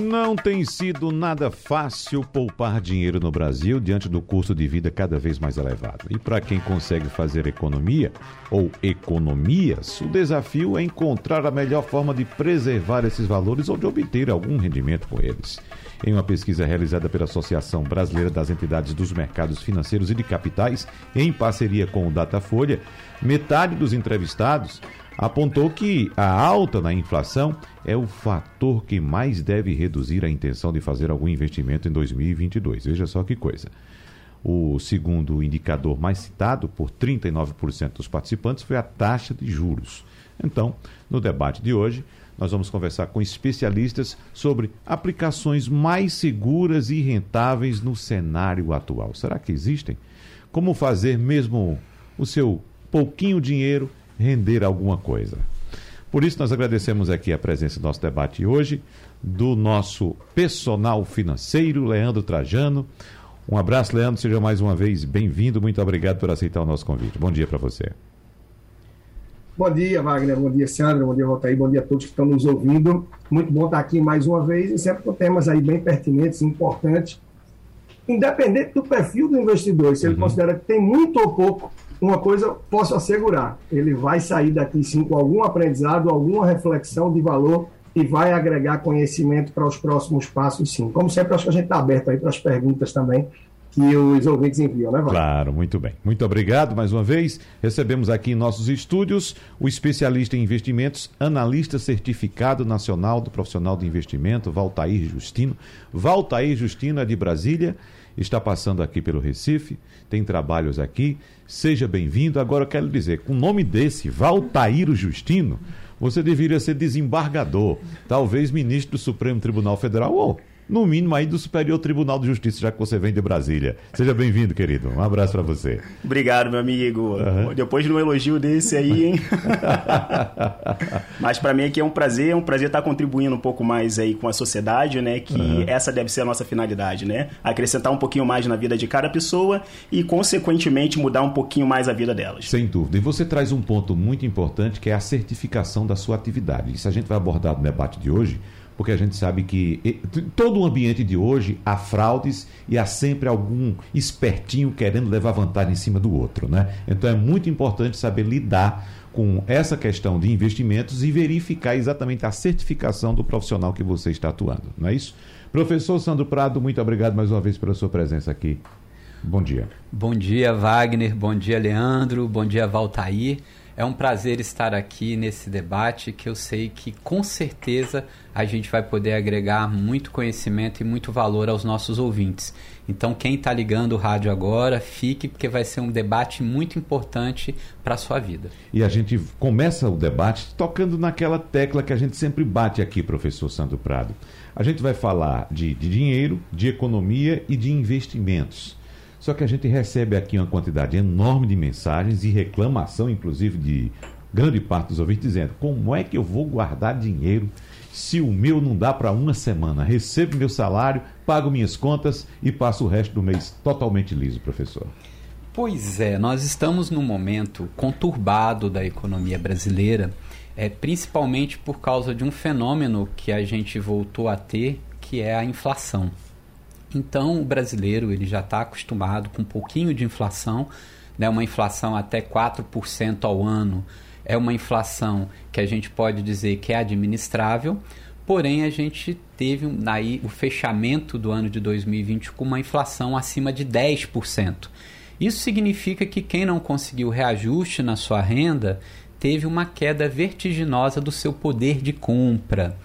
não tem sido nada fácil poupar dinheiro no Brasil diante do custo de vida cada vez mais elevado. E para quem consegue fazer economia ou economias, o desafio é encontrar a melhor forma de preservar esses valores ou de obter algum rendimento com eles. Em uma pesquisa realizada pela Associação Brasileira das Entidades dos Mercados Financeiros e de Capitais, em parceria com o Datafolha, metade dos entrevistados apontou que a alta na inflação é o fator que mais deve reduzir a intenção de fazer algum investimento em 2022. Veja só que coisa. O segundo indicador mais citado por 39% dos participantes foi a taxa de juros. Então, no debate de hoje, nós vamos conversar com especialistas sobre aplicações mais seguras e rentáveis no cenário atual. Será que existem? Como fazer mesmo o seu pouquinho dinheiro render alguma coisa. Por isso, nós agradecemos aqui a presença do nosso debate hoje, do nosso personal financeiro, Leandro Trajano. Um abraço, Leandro, seja mais uma vez bem-vindo. Muito obrigado por aceitar o nosso convite. Bom dia para você. Bom dia, Wagner. Bom dia, Sandra. Bom dia, Rotaí. Bom dia a todos que estão nos ouvindo. Muito bom estar aqui mais uma vez e sempre com temas aí bem pertinentes importantes. Independente do perfil do investidor, se ele uhum. considera que tem muito ou pouco uma coisa posso assegurar: ele vai sair daqui sim com algum aprendizado, alguma reflexão de valor e vai agregar conhecimento para os próximos passos, sim. Como sempre, acho que a gente está aberto aí para as perguntas também que os ouvintes enviam, né, Vai? Claro, muito bem. Muito obrigado mais uma vez. Recebemos aqui em nossos estúdios o especialista em investimentos, analista certificado nacional do profissional de investimento, Valtair Justino. Valtair Justino é de Brasília está passando aqui pelo Recife, tem trabalhos aqui. Seja bem-vindo. Agora eu quero dizer, com o nome desse, Valtaíro Justino, você deveria ser desembargador, talvez ministro do Supremo Tribunal Federal ou no mínimo aí do Superior Tribunal de Justiça, já que você vem de Brasília. Seja bem-vindo, querido. Um abraço para você. Obrigado, meu amigo. Uhum. Depois de um elogio desse aí, hein? Mas para mim aqui é um prazer, é um prazer estar contribuindo um pouco mais aí com a sociedade, né? Que uhum. essa deve ser a nossa finalidade, né? Acrescentar um pouquinho mais na vida de cada pessoa e, consequentemente, mudar um pouquinho mais a vida delas. Sem dúvida. E você traz um ponto muito importante que é a certificação da sua atividade. Isso a gente vai abordar no debate de hoje porque a gente sabe que todo o ambiente de hoje há fraudes e há sempre algum espertinho querendo levar vantagem em cima do outro, né? Então é muito importante saber lidar com essa questão de investimentos e verificar exatamente a certificação do profissional que você está atuando, não é isso? Professor Sandro Prado, muito obrigado mais uma vez pela sua presença aqui. Bom dia. Bom dia, Wagner. Bom dia, Leandro. Bom dia, Valtair. É um prazer estar aqui nesse debate que eu sei que com certeza a gente vai poder agregar muito conhecimento e muito valor aos nossos ouvintes. Então, quem está ligando o rádio agora, fique, porque vai ser um debate muito importante para a sua vida. E a gente começa o debate tocando naquela tecla que a gente sempre bate aqui, professor Sandro Prado. A gente vai falar de, de dinheiro, de economia e de investimentos. Só que a gente recebe aqui uma quantidade enorme de mensagens e reclamação, inclusive, de grande parte dos ouvintes, dizendo: como é que eu vou guardar dinheiro se o meu não dá para uma semana? Recebo meu salário, pago minhas contas e passo o resto do mês totalmente liso, professor. Pois é, nós estamos num momento conturbado da economia brasileira, é, principalmente por causa de um fenômeno que a gente voltou a ter, que é a inflação. Então o brasileiro ele já está acostumado com um pouquinho de inflação, né, uma inflação até 4% ao ano. É uma inflação que a gente pode dizer que é administrável, porém a gente teve aí o fechamento do ano de 2020 com uma inflação acima de 10%. Isso significa que quem não conseguiu reajuste na sua renda teve uma queda vertiginosa do seu poder de compra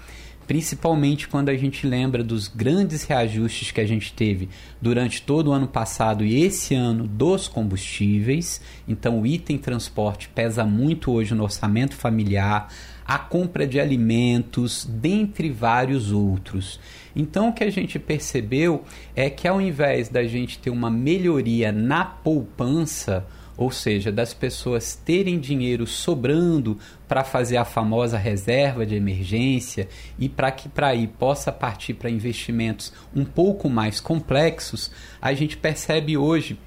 principalmente quando a gente lembra dos grandes reajustes que a gente teve durante todo o ano passado e esse ano dos combustíveis. Então, o item transporte pesa muito hoje no orçamento familiar, a compra de alimentos, dentre vários outros. Então, o que a gente percebeu é que ao invés da gente ter uma melhoria na poupança, ou seja, das pessoas terem dinheiro sobrando para fazer a famosa reserva de emergência e para que para aí possa partir para investimentos um pouco mais complexos, a gente percebe hoje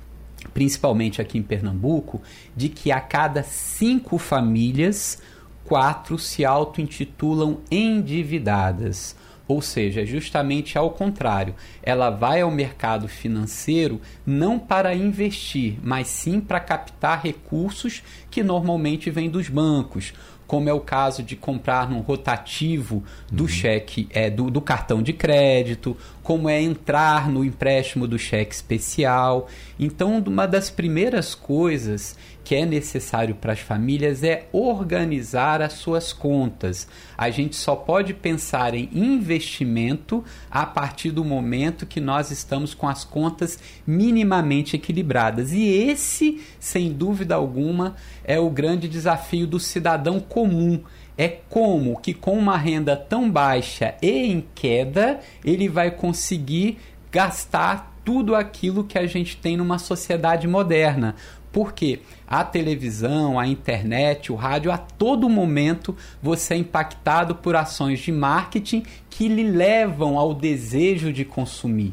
principalmente aqui em Pernambuco, de que a cada cinco famílias, quatro se auto-intitulam endividadas. Ou seja, justamente ao contrário, ela vai ao mercado financeiro não para investir, mas sim para captar recursos que normalmente vêm dos bancos, como é o caso de comprar num rotativo do uhum. cheque é, do, do, cartão de crédito, como é entrar no empréstimo do cheque especial. Então, uma das primeiras coisas que é necessário para as famílias é organizar as suas contas. A gente só pode pensar em investimento a partir do momento que nós estamos com as contas minimamente equilibradas. E esse, sem dúvida alguma, é o grande desafio do cidadão comum é como que com uma renda tão baixa e em queda, ele vai conseguir gastar tudo aquilo que a gente tem numa sociedade moderna. Porque a televisão, a internet, o rádio, a todo momento você é impactado por ações de marketing que lhe levam ao desejo de consumir.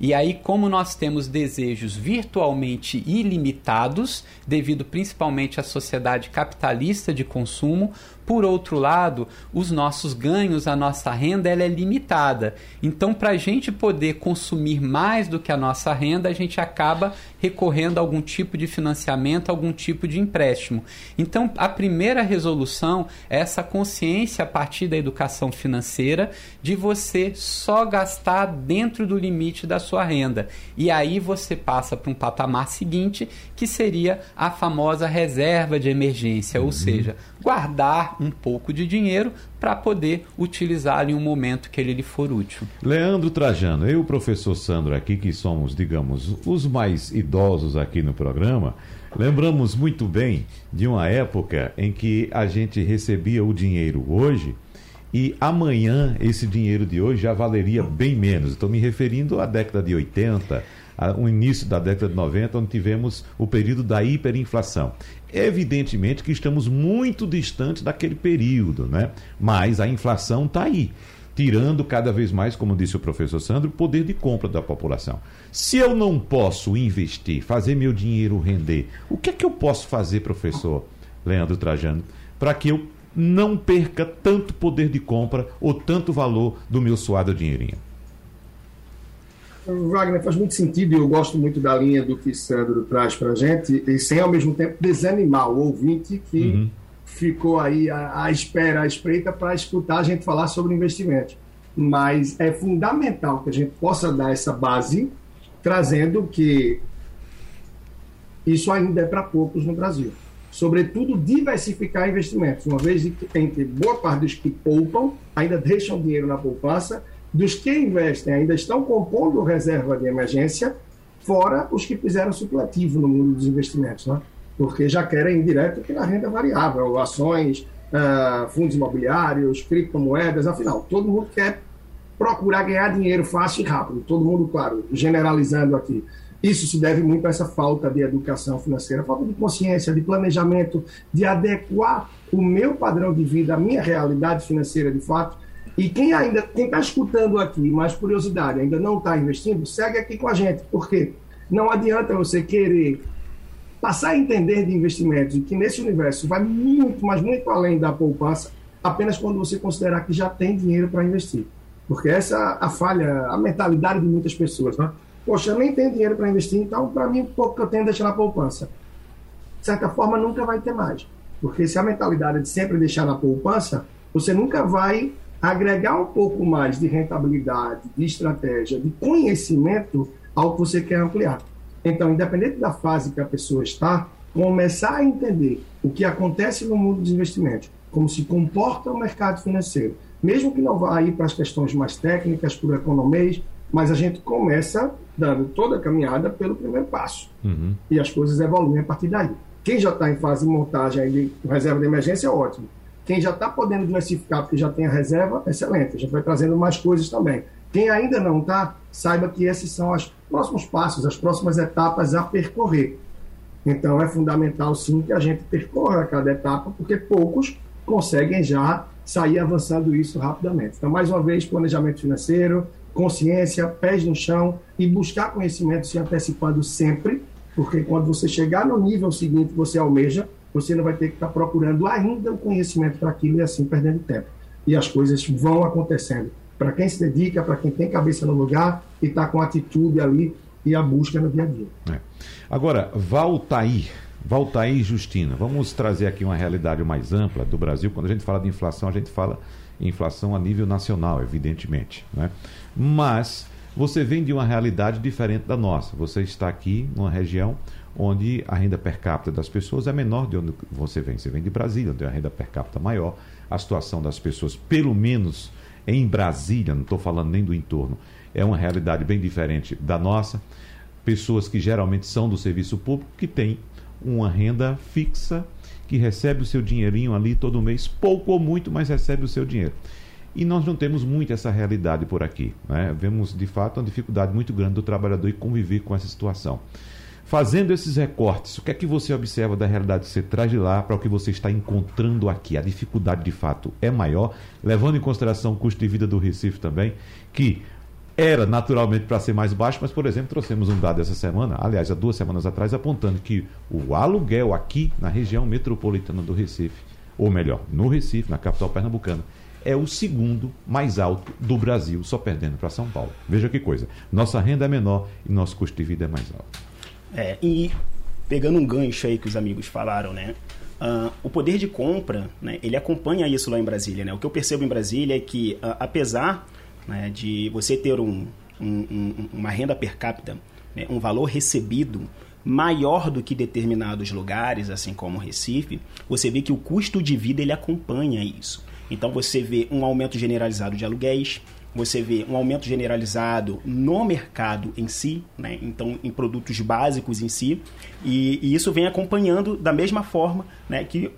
E aí, como nós temos desejos virtualmente ilimitados, devido principalmente à sociedade capitalista de consumo, por outro lado, os nossos ganhos, a nossa renda, ela é limitada. Então, para a gente poder consumir mais do que a nossa renda, a gente acaba recorrendo a algum tipo de financiamento, algum tipo de empréstimo. Então, a primeira resolução é essa consciência a partir da educação financeira de você só gastar dentro do limite da sua renda. E aí você passa para um patamar seguinte, que seria a famosa reserva de emergência, uhum. ou seja, guardar um pouco de dinheiro para poder utilizar em um momento que ele lhe for útil. Leandro Trajano, eu e o professor Sandro aqui, que somos, digamos, os mais idosos aqui no programa, lembramos muito bem de uma época em que a gente recebia o dinheiro hoje e amanhã esse dinheiro de hoje já valeria bem menos. Estou me referindo à década de 80, o início da década de 90, onde tivemos o período da hiperinflação. Evidentemente que estamos muito distantes daquele período, né? mas a inflação está aí, tirando cada vez mais, como disse o professor Sandro, o poder de compra da população. Se eu não posso investir, fazer meu dinheiro render, o que é que eu posso fazer, professor Leandro Trajano, para que eu não perca tanto poder de compra ou tanto valor do meu suado dinheirinho? Wagner, faz muito sentido e eu gosto muito da linha do que Sandro traz para a gente, e sem ao mesmo tempo desanimar o ouvinte que uhum. ficou aí à, à espera, à espreita, para escutar a gente falar sobre investimentos. Mas é fundamental que a gente possa dar essa base, trazendo que isso ainda é para poucos no Brasil. Sobretudo, diversificar investimentos, uma vez que tem boa parte dos que poupam ainda deixam dinheiro na poupança dos que investem ainda estão compondo reserva de emergência, fora os que fizeram supletivo no mundo dos investimentos, né? porque já querem direto pela renda variável, ações, uh, fundos imobiliários, criptomoedas, afinal, todo mundo quer procurar ganhar dinheiro fácil e rápido, todo mundo, claro, generalizando aqui. Isso se deve muito a essa falta de educação financeira, falta de consciência, de planejamento, de adequar o meu padrão de vida, a minha realidade financeira de fato, e quem ainda quem está escutando aqui, mais curiosidade, ainda não está investindo, segue aqui com a gente, porque não adianta você querer passar a entender de investimentos que nesse universo vai muito, mas muito além da poupança, apenas quando você considerar que já tem dinheiro para investir. Porque essa é a falha, a mentalidade de muitas pessoas. Né? Poxa, eu nem tenho dinheiro para investir, então para mim o pouco que eu tenho deixar na poupança. De certa forma, nunca vai ter mais. Porque se a mentalidade é de sempre deixar na poupança, você nunca vai agregar um pouco mais de rentabilidade, de estratégia, de conhecimento ao que você quer ampliar. Então, independente da fase que a pessoa está, começar a entender o que acontece no mundo dos investimentos, como se comporta o mercado financeiro, mesmo que não vá aí para as questões mais técnicas, por economês, mas a gente começa dando toda a caminhada pelo primeiro passo. Uhum. E as coisas evoluem a partir daí. Quem já está em fase de montagem de reserva de emergência é ótimo. Quem já está podendo diversificar porque já tem a reserva, excelente. Gente vai trazendo mais coisas também. Quem ainda não está, saiba que esses são os próximos passos, as próximas etapas a percorrer. Então é fundamental sim que a gente percorra cada etapa, porque poucos conseguem já sair avançando isso rapidamente. Então, mais uma vez, planejamento financeiro, consciência, pés no chão e buscar conhecimento se antecipando sempre, porque quando você chegar no nível seguinte você almeja, você não vai ter que estar procurando ainda o conhecimento para aquilo e assim perdendo tempo. E as coisas vão acontecendo. Para quem se dedica, para quem tem cabeça no lugar e está com atitude ali e a busca no dia a dia. É. Agora, Valtair. Valtair Justina, vamos trazer aqui uma realidade mais ampla do Brasil. Quando a gente fala de inflação, a gente fala inflação a nível nacional, evidentemente. Né? Mas você vem de uma realidade diferente da nossa. Você está aqui numa região onde a renda per capita das pessoas é menor de onde você vem. Você vem de Brasília, onde a renda per capita é maior. A situação das pessoas, pelo menos em Brasília, não estou falando nem do entorno, é uma realidade bem diferente da nossa. Pessoas que geralmente são do serviço público, que têm uma renda fixa, que recebe o seu dinheirinho ali todo mês, pouco ou muito, mas recebe o seu dinheiro. E nós não temos muito essa realidade por aqui. Né? Vemos, de fato, uma dificuldade muito grande do trabalhador em conviver com essa situação. Fazendo esses recortes, o que é que você observa da realidade que você traz de lá para o que você está encontrando aqui? A dificuldade, de fato, é maior, levando em consideração o custo de vida do Recife também, que era naturalmente para ser mais baixo, mas, por exemplo, trouxemos um dado essa semana, aliás, há duas semanas atrás, apontando que o aluguel aqui na região metropolitana do Recife, ou melhor, no Recife, na capital pernambucana, é o segundo mais alto do Brasil, só perdendo para São Paulo. Veja que coisa. Nossa renda é menor e nosso custo de vida é mais alto. É, e pegando um gancho aí que os amigos falaram, né? Uh, o poder de compra, né, ele acompanha isso lá em Brasília. Né? O que eu percebo em Brasília é que, uh, apesar né, de você ter um, um, um, uma renda per capita, né, um valor recebido maior do que determinados lugares, assim como Recife, você vê que o custo de vida ele acompanha isso. Então você vê um aumento generalizado de aluguéis, você vê um aumento generalizado no mercado em si, né? então em produtos básicos em si, e, e isso vem acompanhando da mesma forma né, que, uh,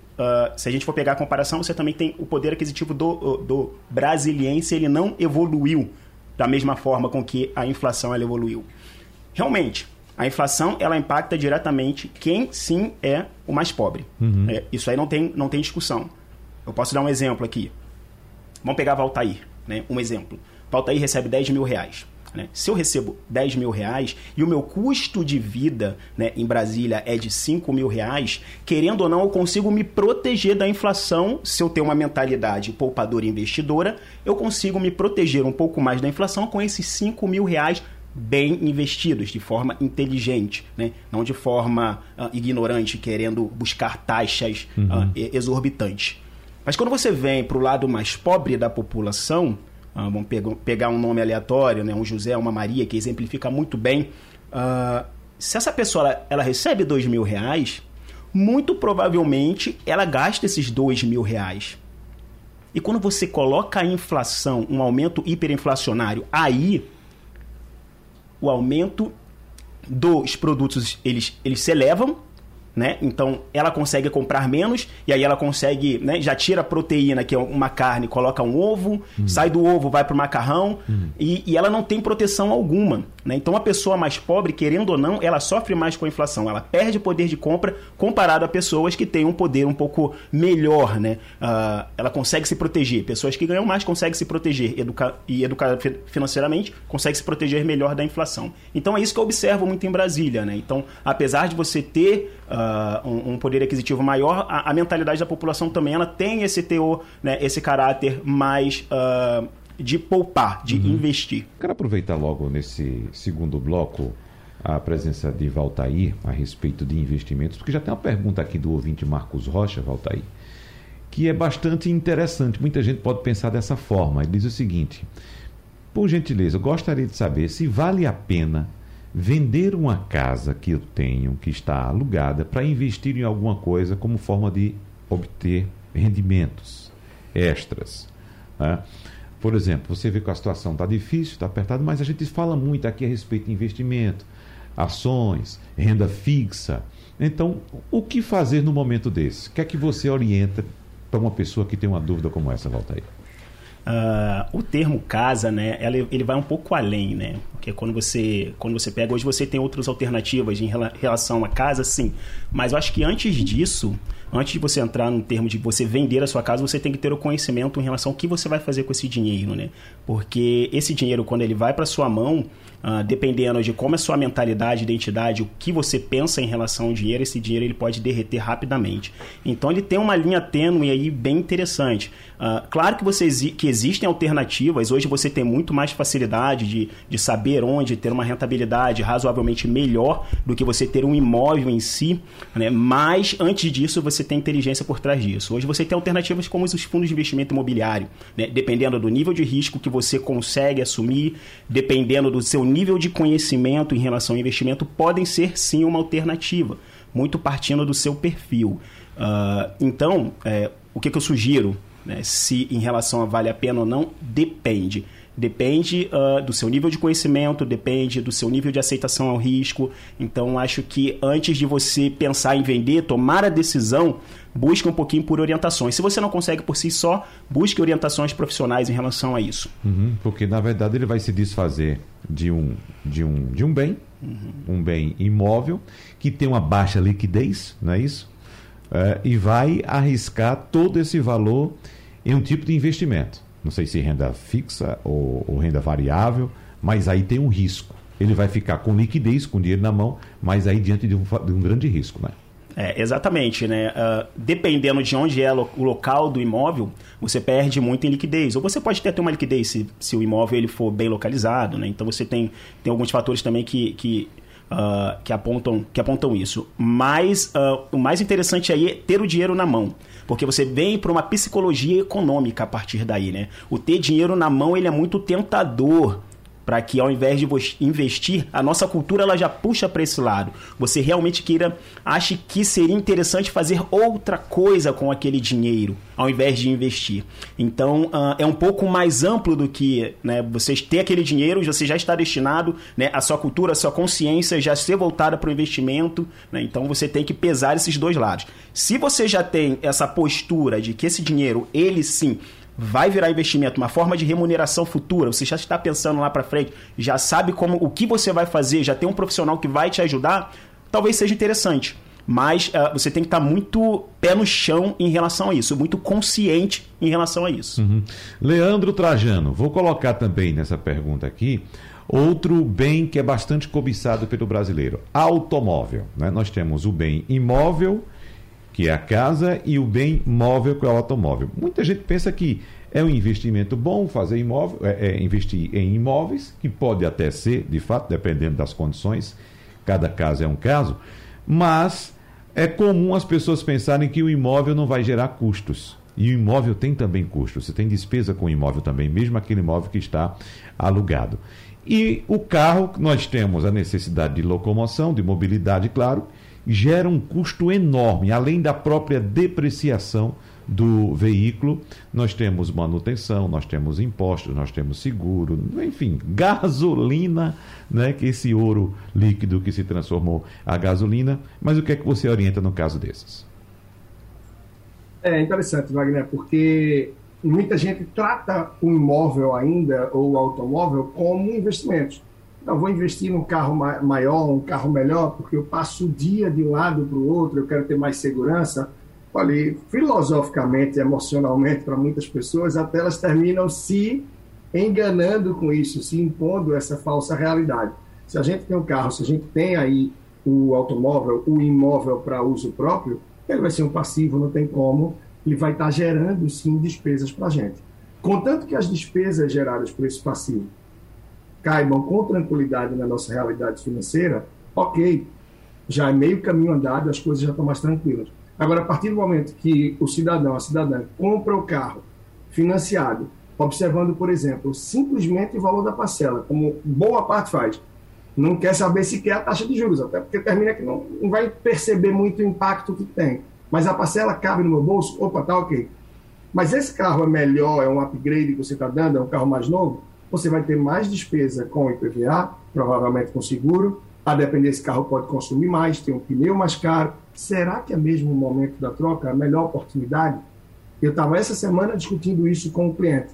se a gente for pegar a comparação, você também tem o poder aquisitivo do, do brasiliense, ele não evoluiu da mesma forma com que a inflação ela evoluiu. Realmente, a inflação ela impacta diretamente quem sim é o mais pobre. Uhum. É, isso aí não tem, não tem discussão. Eu posso dar um exemplo aqui. Vamos pegar Valtair. Né? Um exemplo. Valtair recebe 10 mil reais. Né? Se eu recebo 10 mil reais e o meu custo de vida né, em Brasília é de 5 mil reais, querendo ou não, eu consigo me proteger da inflação. Se eu tenho uma mentalidade poupadora e investidora, eu consigo me proteger um pouco mais da inflação com esses 5 mil reais bem investidos, de forma inteligente, né? não de forma uh, ignorante, querendo buscar taxas uhum. uh, exorbitantes. Mas quando você vem para o lado mais pobre da população, uh, vamos pegar um nome aleatório, né, um José, uma Maria, que exemplifica muito bem, uh, se essa pessoa ela recebe dois mil reais, muito provavelmente ela gasta esses dois mil reais. E quando você coloca a inflação, um aumento hiperinflacionário, aí o aumento dos produtos eles, eles se elevam né? Então ela consegue comprar menos e aí ela consegue, né? Já tira a proteína, que é uma carne, coloca um ovo, hum. sai do ovo, vai para o macarrão hum. e, e, ela não tem proteção alguma, né? Então a pessoa mais pobre, querendo ou não, ela sofre mais com a inflação, ela perde poder de compra comparado a pessoas que têm um poder um pouco melhor, né? Uh, ela consegue se proteger, pessoas que ganham mais conseguem se proteger educa e educar financeiramente conseguem se proteger melhor da inflação. Então é isso que eu observo muito em Brasília, né? Então apesar de você ter uh, um, um, poder aquisitivo maior, a, a, mentalidade da população também ela tem esse teor, né, esse caráter mais uh, de poupar, de uhum. investir. Quero aproveitar logo nesse segundo bloco a presença de Valtair a respeito de investimentos, porque já tem uma pergunta aqui do ouvinte Marcos Rocha, Valtair, que é bastante interessante. Muita gente pode pensar dessa forma. Ele diz o seguinte: por gentileza, eu gostaria de saber se vale a pena vender uma casa que eu tenho, que está alugada, para investir em alguma coisa como forma de obter rendimentos extras. Né? Por exemplo, você vê que a situação está difícil, está apertada, mas a gente fala muito aqui a respeito de investimento, ações, renda fixa. Então, o que fazer no momento desse? O que é que você orienta para uma pessoa que tem uma dúvida como essa, Valtair? Uh, o termo casa, né, ele vai um pouco além, né? que é quando você, quando você pega. Hoje você tem outras alternativas em relação à casa, sim. Mas eu acho que antes disso, antes de você entrar no termo de você vender a sua casa, você tem que ter o conhecimento em relação ao que você vai fazer com esse dinheiro, né? Porque esse dinheiro, quando ele vai para sua mão, uh, dependendo de como é sua mentalidade, identidade, o que você pensa em relação ao dinheiro, esse dinheiro ele pode derreter rapidamente. Então ele tem uma linha tênue aí bem interessante. Uh, claro que, você, que existem alternativas, hoje você tem muito mais facilidade de, de saber onde ter uma rentabilidade razoavelmente melhor do que você ter um imóvel em si, né? mas antes disso você tem inteligência por trás disso. Hoje você tem alternativas como os fundos de investimento imobiliário, né? dependendo do nível de risco que você consegue assumir, dependendo do seu nível de conhecimento em relação ao investimento, podem ser sim uma alternativa, muito partindo do seu perfil. Uh, então, é, o que, que eu sugiro né? Se em relação a vale a pena ou não, depende. Depende uh, do seu nível de conhecimento, depende do seu nível de aceitação ao risco. Então, acho que antes de você pensar em vender, tomar a decisão, busque um pouquinho por orientações. Se você não consegue por si só, busque orientações profissionais em relação a isso. Uhum, porque, na verdade, ele vai se desfazer de um, de um, de um bem, uhum. um bem imóvel, que tem uma baixa liquidez, não é isso? É, e vai arriscar todo esse valor em um tipo de investimento. Não sei se renda fixa ou, ou renda variável, mas aí tem um risco. Ele vai ficar com liquidez, com dinheiro na mão, mas aí diante de um, de um grande risco, né? É, exatamente, né? Uh, dependendo de onde é o local do imóvel, você perde muito em liquidez. Ou você pode ter uma liquidez se, se o imóvel ele for bem localizado, né? Então você tem, tem alguns fatores também que, que, uh, que, apontam, que apontam isso. Mas uh, o mais interessante aí é ter o dinheiro na mão porque você vem para uma psicologia econômica a partir daí, né? O ter dinheiro na mão ele é muito tentador para que ao invés de investir, a nossa cultura ela já puxa para esse lado. Você realmente queira, ache que seria interessante fazer outra coisa com aquele dinheiro, ao invés de investir. Então, uh, é um pouco mais amplo do que né, vocês ter aquele dinheiro, você já está destinado, né, a sua cultura, a sua consciência já ser voltada para o investimento. Né, então, você tem que pesar esses dois lados. Se você já tem essa postura de que esse dinheiro, ele sim, vai virar investimento, uma forma de remuneração futura. Você já está pensando lá para frente, já sabe como o que você vai fazer, já tem um profissional que vai te ajudar, talvez seja interessante. Mas uh, você tem que estar tá muito pé no chão em relação a isso, muito consciente em relação a isso. Uhum. Leandro Trajano, vou colocar também nessa pergunta aqui outro bem que é bastante cobiçado pelo brasileiro: automóvel. Né? Nós temos o bem imóvel que é a casa, e o bem móvel, que é o automóvel. Muita gente pensa que é um investimento bom fazer imóvel, é, é investir em imóveis, que pode até ser, de fato, dependendo das condições, cada caso é um caso, mas é comum as pessoas pensarem que o imóvel não vai gerar custos. E o imóvel tem também custos. Você tem despesa com o imóvel também, mesmo aquele imóvel que está alugado. E o carro, nós temos a necessidade de locomoção, de mobilidade, claro, gera um custo enorme, além da própria depreciação do veículo, nós temos manutenção, nós temos impostos, nós temos seguro, enfim, gasolina, né, que esse ouro líquido que se transformou a gasolina. Mas o que é que você orienta no caso desses? É interessante, Wagner, porque muita gente trata o imóvel ainda ou o automóvel como investimento. Então, vou investir num carro maior, um carro melhor, porque eu passo o dia de um lado para o outro, eu quero ter mais segurança. Olha, filosoficamente, emocionalmente, para muitas pessoas, até elas terminam se enganando com isso, se impondo essa falsa realidade. Se a gente tem um carro, se a gente tem aí o automóvel, o imóvel para uso próprio, ele vai ser um passivo, não tem como, ele vai estar gerando sim despesas para a gente. Contanto que as despesas geradas por esse passivo caibam com tranquilidade na nossa realidade financeira, ok, já é meio caminho andado, as coisas já estão mais tranquilas. Agora, a partir do momento que o cidadão, a cidadã, compra o carro financiado, observando, por exemplo, simplesmente o valor da parcela, como boa parte faz, não quer saber se quer a taxa de juros, até porque termina que não, não vai perceber muito o impacto que tem. Mas a parcela cabe no meu bolso, opa, tá ok. Mas esse carro é melhor, é um upgrade que você está dando, é um carro mais novo? Você vai ter mais despesa com IPVA, provavelmente com seguro. A depender desse carro pode consumir mais, tem um pneu mais caro. Será que é mesmo o momento da troca, a melhor oportunidade? Eu estava essa semana discutindo isso com um cliente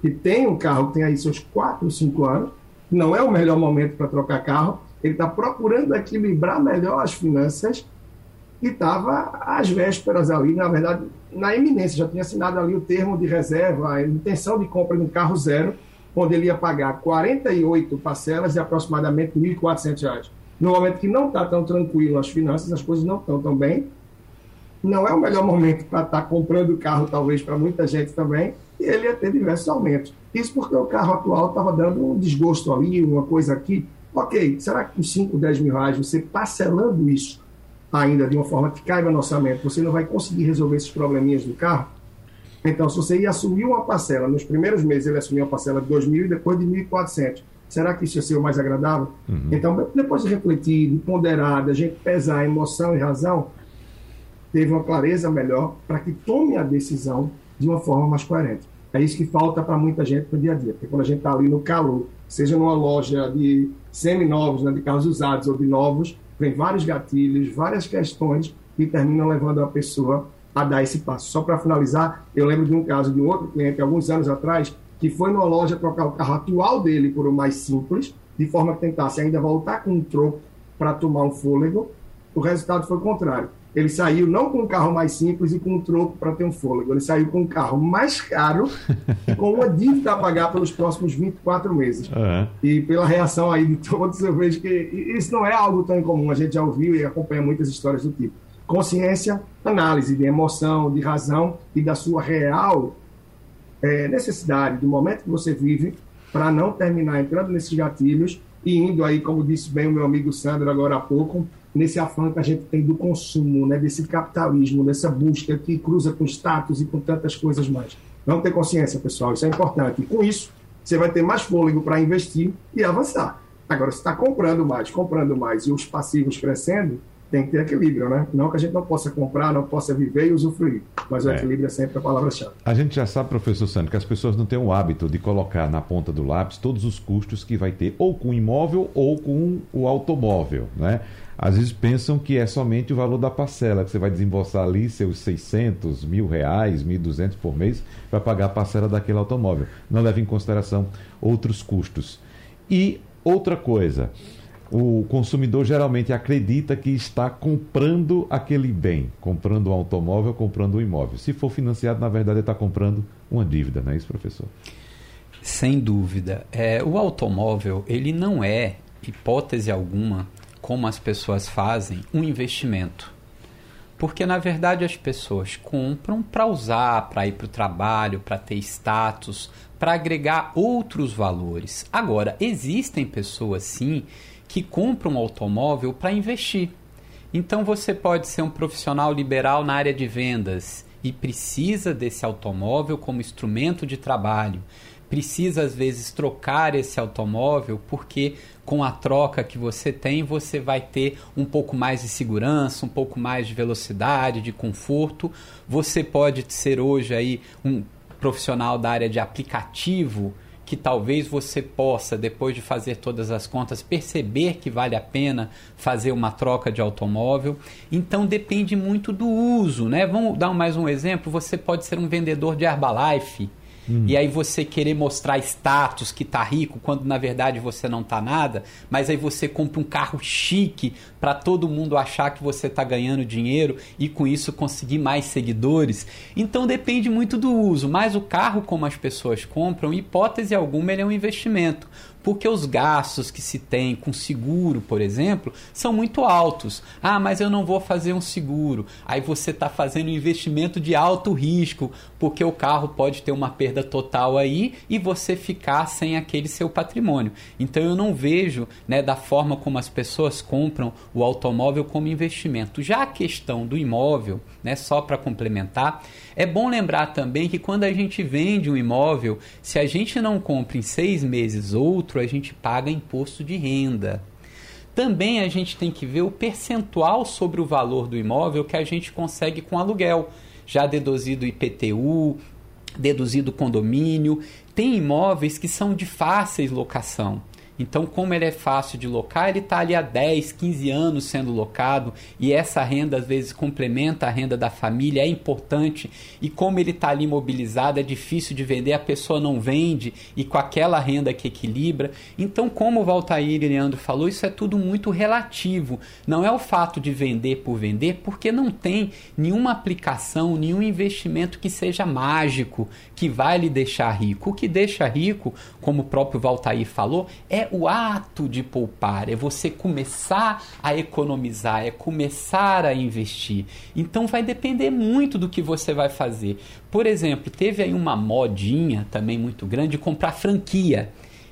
que tem um carro que tem aí seus 4, 5 anos, não é o melhor momento para trocar carro, ele está procurando equilibrar melhor as finanças e estava às vésperas ali, na verdade, na iminência, já tinha assinado ali o termo de reserva, a intenção de compra de um carro zero, onde ele ia pagar 48 parcelas de aproximadamente R$ 1.400. No momento que não está tão tranquilo as finanças, as coisas não estão tão bem, não é o melhor momento para estar tá comprando carro, talvez, para muita gente também, e ele ia ter diversos aumentos. Isso porque o carro atual estava dando um desgosto ali, uma coisa aqui. Ok, será que com 5, 10 mil reais, você parcelando isso ainda de uma forma que caiba no orçamento, você não vai conseguir resolver esses probleminhas do carro? Então, se você ia assumir uma parcela, nos primeiros meses ele assumiu uma parcela de 2 mil e depois de 1.400, será que isso ia ser o mais agradável? Uhum. Então, depois de refletir, de ponderar, da gente pesar emoção e razão, teve uma clareza melhor para que tome a decisão de uma forma mais coerente. É isso que falta para muita gente no dia a dia, porque quando a gente está ali no calor, seja numa loja de semi-novos, né, de carros usados ou de novos, vem vários gatilhos, várias questões que terminam levando a pessoa a dar esse passo. Só para finalizar, eu lembro de um caso de um outro cliente, alguns anos atrás, que foi numa loja trocar o carro atual dele por o mais simples, de forma que tentasse ainda voltar com um troco para tomar um fôlego. O resultado foi o contrário. Ele saiu não com um carro mais simples e com um troco para ter um fôlego. Ele saiu com um carro mais caro e com uma dívida a pagar pelos próximos 24 meses. Uhum. E pela reação aí de todos, eu vejo que isso não é algo tão incomum. A gente já ouviu e acompanha muitas histórias do tipo. Consciência, análise de emoção, de razão e da sua real é, necessidade, do momento que você vive, para não terminar entrando nesses gatilhos e indo aí, como disse bem o meu amigo Sandro agora há pouco, nesse afã que a gente tem do consumo, né, desse capitalismo, dessa busca que cruza com status e com tantas coisas mais. Vamos ter consciência, pessoal, isso é importante. E com isso, você vai ter mais fôlego para investir e avançar. Agora, se está comprando mais, comprando mais e os passivos crescendo, tem que ter equilíbrio, né? Não que a gente não possa comprar, não possa viver e usufruir, mas o é. equilíbrio é sempre a palavra-chave. A gente já sabe, professor Sandro, que as pessoas não têm o hábito de colocar na ponta do lápis todos os custos que vai ter ou com o imóvel ou com o automóvel, né? Às vezes pensam que é somente o valor da parcela, que você vai desembolsar ali seus 600, mil reais, 1.200 por mês para pagar a parcela daquele automóvel. Não leva em consideração outros custos. E outra coisa, o consumidor geralmente acredita que está comprando aquele bem, comprando um automóvel, comprando um imóvel. Se for financiado, na verdade, está comprando uma dívida, não é isso, professor? Sem dúvida. É, o automóvel, ele não é, hipótese alguma, como as pessoas fazem, um investimento. Porque, na verdade, as pessoas compram para usar, para ir para o trabalho, para ter status, para agregar outros valores. Agora, existem pessoas, sim, que compra um automóvel para investir. Então você pode ser um profissional liberal na área de vendas e precisa desse automóvel como instrumento de trabalho. Precisa às vezes trocar esse automóvel porque com a troca que você tem, você vai ter um pouco mais de segurança, um pouco mais de velocidade, de conforto. Você pode ser hoje aí um profissional da área de aplicativo que talvez você possa, depois de fazer todas as contas, perceber que vale a pena fazer uma troca de automóvel. Então depende muito do uso, né? Vamos dar mais um exemplo. Você pode ser um vendedor de Herbalife Hum. E aí você querer mostrar status que tá rico, quando na verdade você não tá nada, mas aí você compra um carro chique para todo mundo achar que você tá ganhando dinheiro e com isso conseguir mais seguidores. Então depende muito do uso, mas o carro como as pessoas compram, hipótese alguma, ele é um investimento porque os gastos que se tem com seguro, por exemplo, são muito altos. Ah, mas eu não vou fazer um seguro. Aí você está fazendo um investimento de alto risco, porque o carro pode ter uma perda total aí e você ficar sem aquele seu patrimônio. Então eu não vejo, né, da forma como as pessoas compram o automóvel como investimento. Já a questão do imóvel, né, só para complementar, é bom lembrar também que quando a gente vende um imóvel, se a gente não compra em seis meses outro, a gente paga imposto de renda. Também a gente tem que ver o percentual sobre o valor do imóvel que a gente consegue com aluguel, já deduzido IPTU, deduzido condomínio. Tem imóveis que são de fáceis locação. Então, como ele é fácil de locar, ele está ali há 10, 15 anos sendo locado e essa renda às vezes complementa a renda da família, é importante. E como ele está ali mobilizado, é difícil de vender, a pessoa não vende e com aquela renda que equilibra. Então, como o Valtair e Leandro falou, isso é tudo muito relativo. Não é o fato de vender por vender, porque não tem nenhuma aplicação, nenhum investimento que seja mágico, que vai lhe deixar rico. O que deixa rico, como o próprio Valtair falou, é o ato de poupar, é você começar a economizar, é começar a investir. Então vai depender muito do que você vai fazer. Por exemplo, teve aí uma modinha também muito grande de comprar franquia.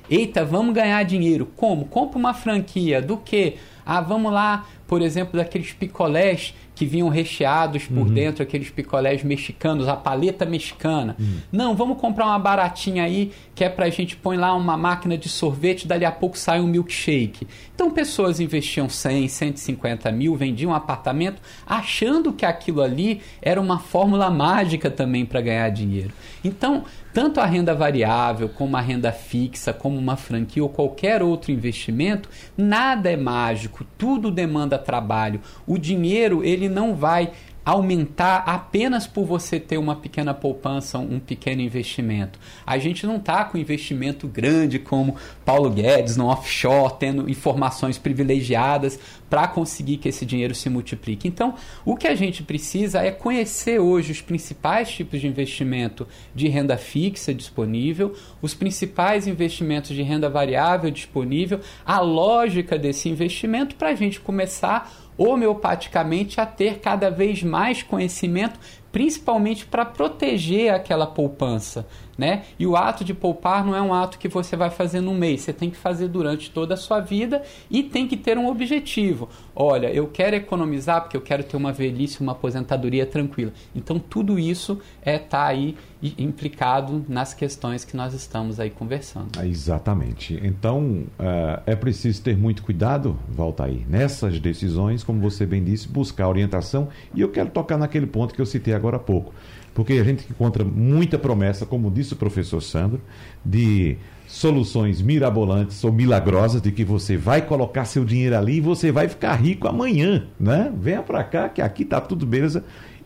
Eita, vamos ganhar dinheiro. Como? Compra uma franquia do que? Ah, vamos lá, por exemplo, daqueles picolés que vinham recheados por uhum. dentro, aqueles picolés mexicanos, a paleta mexicana. Uhum. Não, vamos comprar uma baratinha aí, que é pra gente põe lá uma máquina de sorvete, dali a pouco sai um milkshake. Então pessoas investiam 100, 150 mil, vendiam um apartamento, achando que aquilo ali era uma fórmula mágica também para ganhar dinheiro. Então, tanto a renda variável, como a renda fixa, como uma franquia ou qualquer outro investimento, nada é mágico, tudo demanda trabalho. O dinheiro, ele não vai aumentar apenas por você ter uma pequena poupança, um pequeno investimento. A gente não está com investimento grande como Paulo Guedes no offshore, tendo informações privilegiadas para conseguir que esse dinheiro se multiplique. Então, o que a gente precisa é conhecer hoje os principais tipos de investimento de renda fixa disponível, os principais investimentos de renda variável disponível, a lógica desse investimento para a gente começar homeopaticamente a ter cada vez mais conhecimento, principalmente para proteger aquela poupança né? E o ato de poupar não é um ato que você vai fazer num mês, você tem que fazer durante toda a sua vida e tem que ter um objetivo. Olha, eu quero economizar porque eu quero ter uma velhice, uma aposentadoria tranquila. Então tudo isso é tá aí implicado nas questões que nós estamos aí conversando. Ah, exatamente. Então uh, é preciso ter muito cuidado, volta aí, nessas decisões, como você bem disse, buscar orientação. E eu quero tocar naquele ponto que eu citei agora há pouco porque a gente encontra muita promessa, como disse o professor Sandro, de soluções mirabolantes ou milagrosas de que você vai colocar seu dinheiro ali e você vai ficar rico amanhã, né? Venha para cá que aqui tá tudo beleza.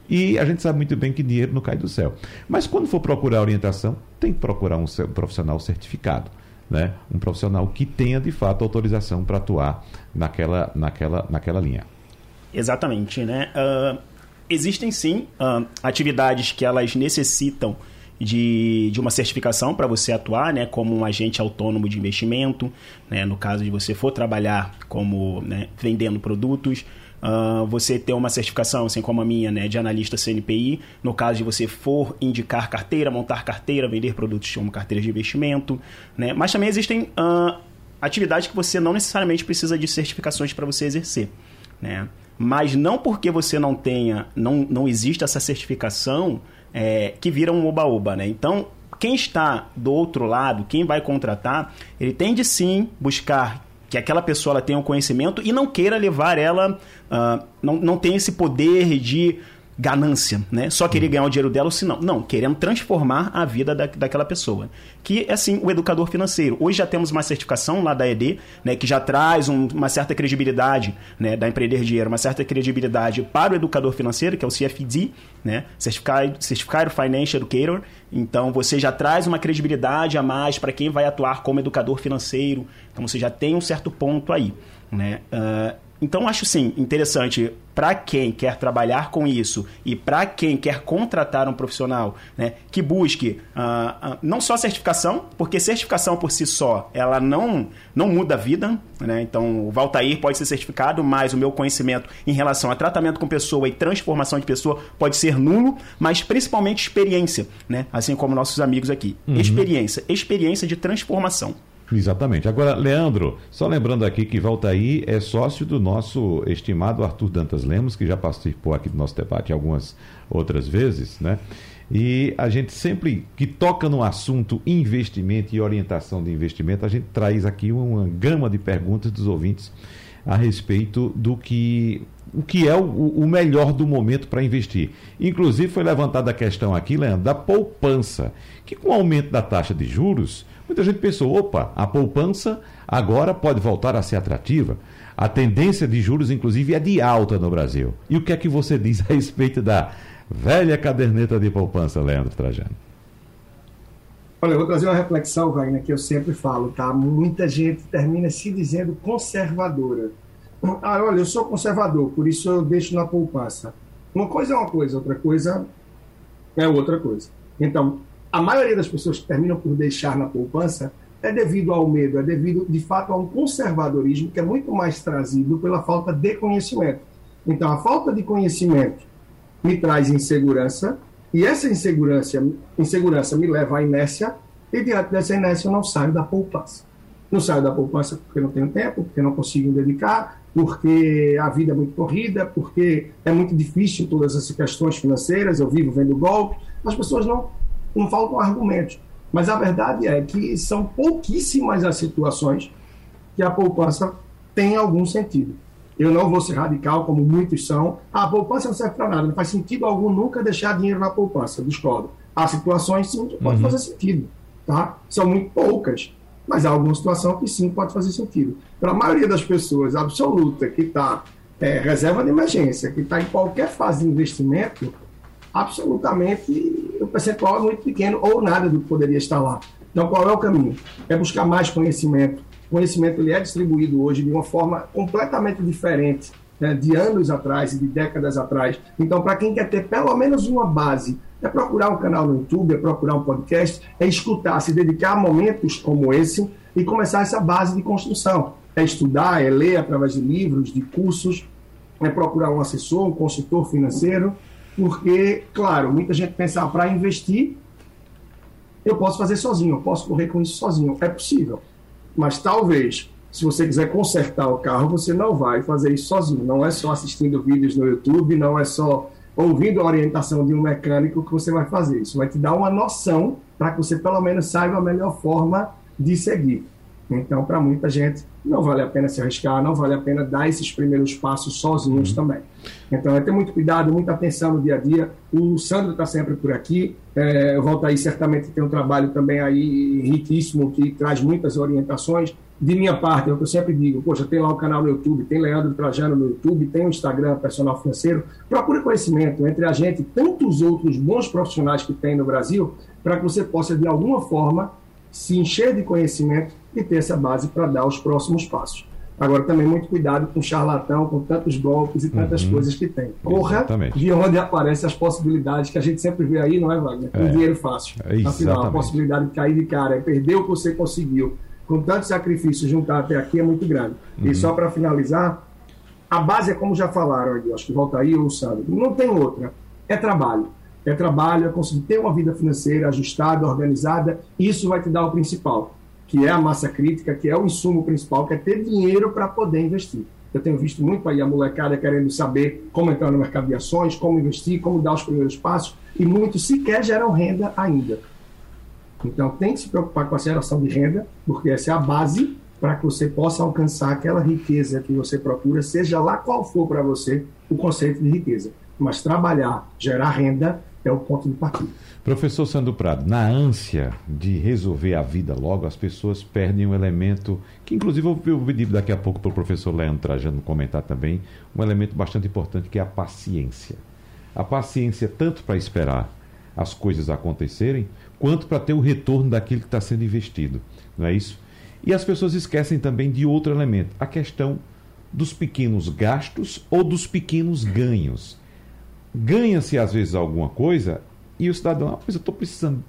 E a gente sabe muito bem que dinheiro não cai do céu. Mas quando for procurar orientação, tem que procurar um profissional certificado, né? Um profissional que tenha de fato autorização para atuar naquela, naquela, naquela linha. Exatamente, né? Uh, existem sim uh, atividades que elas necessitam de, de uma certificação para você atuar, né, como um agente autônomo de investimento, né, no caso de você for trabalhar como né, vendendo produtos, uh, você ter uma certificação, assim como a minha, né, de analista CNPI, no caso de você for indicar carteira, montar carteira, vender produtos como carteira de investimento, né, mas também existem uh, atividades que você não necessariamente precisa de certificações para você exercer, né mas não porque você não tenha, não, não existe essa certificação é, que vira um oba-oba, né? Então, quem está do outro lado, quem vai contratar, ele tem de sim buscar que aquela pessoa tenha um conhecimento e não queira levar ela, uh, não, não tem esse poder de ganância, né? Só querer ganhar o dinheiro dela ou se não. Não, querendo transformar a vida da, daquela pessoa. Que é assim o educador financeiro. Hoje já temos uma certificação lá da ED, né, que já traz um, uma certa credibilidade, né, da empreender dinheiro, uma certa credibilidade para o educador financeiro, que é o CFD, né, Certified, Certified Financial Educator. Então você já traz uma credibilidade a mais para quem vai atuar como educador financeiro. Então você já tem um certo ponto aí, né? Uh, então, acho sim interessante para quem quer trabalhar com isso e para quem quer contratar um profissional né, que busque uh, uh, não só certificação, porque certificação por si só ela não, não muda a vida. Né? Então, o Valtair pode ser certificado, mas o meu conhecimento em relação a tratamento com pessoa e transformação de pessoa pode ser nulo, mas principalmente experiência, né? assim como nossos amigos aqui. Uhum. Experiência, experiência de transformação. Exatamente. Agora, Leandro, só lembrando aqui que Valtaí é sócio do nosso estimado Arthur Dantas Lemos, que já participou aqui do nosso debate algumas outras vezes, né? E a gente sempre que toca no assunto investimento e orientação de investimento, a gente traz aqui uma gama de perguntas dos ouvintes a respeito do que o que é o, o melhor do momento para investir. Inclusive foi levantada a questão aqui, Leandro, da poupança, que com o aumento da taxa de juros, muita gente pensou, opa, a poupança agora pode voltar a ser atrativa. A tendência de juros, inclusive, é de alta no Brasil. E o que é que você diz a respeito da velha caderneta de poupança, Leandro Trajano? Olha, eu vou trazer uma reflexão, Wagner, que eu sempre falo, tá? Muita gente termina se dizendo conservadora. Ah, olha, eu sou conservador, por isso eu deixo na poupança. Uma coisa é uma coisa, outra coisa é outra coisa. Então, a maioria das pessoas que terminam por deixar na poupança é devido ao medo, é devido, de fato, a um conservadorismo que é muito mais trazido pela falta de conhecimento. Então, a falta de conhecimento me traz insegurança, e essa insegurança, insegurança me leva à inércia, e diante dessa inércia eu não saio da poupança. Não saio da poupança porque não tenho tempo, porque não consigo me dedicar, porque a vida é muito corrida, porque é muito difícil todas essas questões financeiras, eu vivo vendo golpe. As pessoas não, não faltam argumentos. Mas a verdade é que são pouquíssimas as situações que a poupança tem algum sentido. Eu não vou ser radical, como muitos são. Ah, a poupança não serve para nada, não faz sentido algum nunca deixar dinheiro na poupança. Discordo. Há situações sim que pode uhum. fazer sentido. Tá? São muito poucas mas há alguma situação que sim pode fazer sentido. Para a maioria das pessoas absoluta que está é, reserva de emergência, que está em qualquer fase de investimento, absolutamente o percentual é muito pequeno ou nada do que poderia estar lá. Então, qual é o caminho? É buscar mais conhecimento. O conhecimento ele é distribuído hoje de uma forma completamente diferente né, de anos atrás e de décadas atrás. Então, para quem quer ter pelo menos uma base é procurar um canal no YouTube, é procurar um podcast, é escutar, se dedicar a momentos como esse e começar essa base de construção. É estudar, é ler através de livros, de cursos, é procurar um assessor, um consultor financeiro, porque, claro, muita gente pensa, ah, para investir, eu posso fazer sozinho, eu posso correr com isso sozinho. É possível. Mas talvez, se você quiser consertar o carro, você não vai fazer isso sozinho. Não é só assistindo vídeos no YouTube, não é só ouvindo a orientação de um mecânico que você vai fazer. Isso vai te dar uma noção para que você pelo menos saiba a melhor forma de seguir. Então, para muita gente, não vale a pena se arriscar, não vale a pena dar esses primeiros passos sozinhos uhum. também. Então, é ter muito cuidado, muita atenção no dia a dia. O Sandro está sempre por aqui. É, eu volto aí, certamente tem um trabalho também aí riquíssimo que traz muitas orientações de minha parte, é o que eu sempre digo, poxa, tem lá o canal no YouTube, tem Leandro Trajano no YouTube, tem o Instagram Personal Financeiro, procure conhecimento entre a gente e tantos outros bons profissionais que tem no Brasil, para que você possa, de alguma forma, se encher de conhecimento e ter essa base para dar os próximos passos. Agora, também muito cuidado com charlatão, com tantos golpes e tantas uhum. coisas que tem. Corra Exatamente. de onde aparecem as possibilidades que a gente sempre vê aí, não é, Wagner? É. Um dinheiro fácil. É, Afinal, a possibilidade de cair de cara, é perder o que você conseguiu com tanto sacrifício juntar até aqui é muito grande. Uhum. E só para finalizar, a base é como já falaram aqui, acho que volta aí ou sabe, não tem outra. É trabalho. É trabalho, é conseguir ter uma vida financeira ajustada, organizada. Isso vai te dar o principal, que é a massa crítica, que é o insumo principal, que é ter dinheiro para poder investir. Eu tenho visto muito aí a molecada querendo saber como entrar no mercado de ações, como investir, como dar os primeiros passos, e muitos sequer geram renda ainda. Então, tem que se preocupar com a geração de renda, porque essa é a base para que você possa alcançar aquela riqueza que você procura, seja lá qual for para você o conceito de riqueza. Mas trabalhar, gerar renda é o ponto de partida. Professor Sandro Prado, na ânsia de resolver a vida logo, as pessoas perdem um elemento que, inclusive, eu vou pedir daqui a pouco para o professor Leandro Trajano comentar também, um elemento bastante importante que é a paciência. A paciência tanto para esperar as coisas acontecerem, quanto para ter o retorno daquilo que está sendo investido. Não é isso? E as pessoas esquecem também de outro elemento, a questão dos pequenos gastos ou dos pequenos ganhos. Ganha-se às vezes alguma coisa e o cidadão, ah, mas eu estou precisando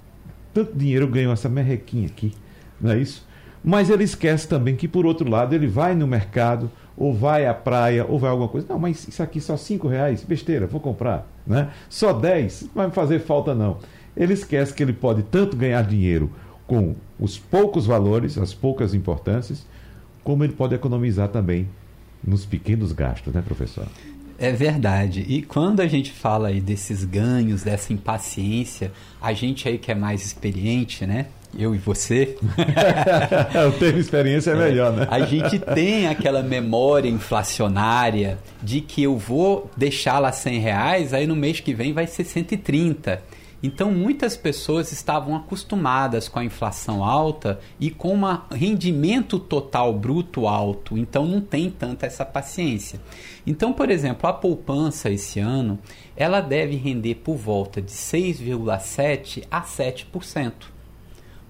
tanto dinheiro, eu ganho essa merrequinha aqui, não é isso? Mas ele esquece também que, por outro lado, ele vai no mercado, ou vai à praia, ou vai alguma coisa. Não, mas isso aqui só cinco reais, besteira, vou comprar. Né? Só 10, não vai me fazer falta não ele esquece que ele pode tanto ganhar dinheiro com os poucos valores, as poucas importâncias, como ele pode economizar também nos pequenos gastos, né, professor? É verdade. E quando a gente fala aí desses ganhos, dessa impaciência, a gente aí que é mais experiente, né? eu e você. o termo experiência é, é melhor, né? A gente tem aquela memória inflacionária de que eu vou deixar lá 100 reais, aí no mês que vem vai ser 130. Então, muitas pessoas estavam acostumadas com a inflação alta e com um rendimento total bruto alto, então não tem tanta essa paciência. Então, por exemplo, a poupança esse ano, ela deve render por volta de 6,7 a 7%.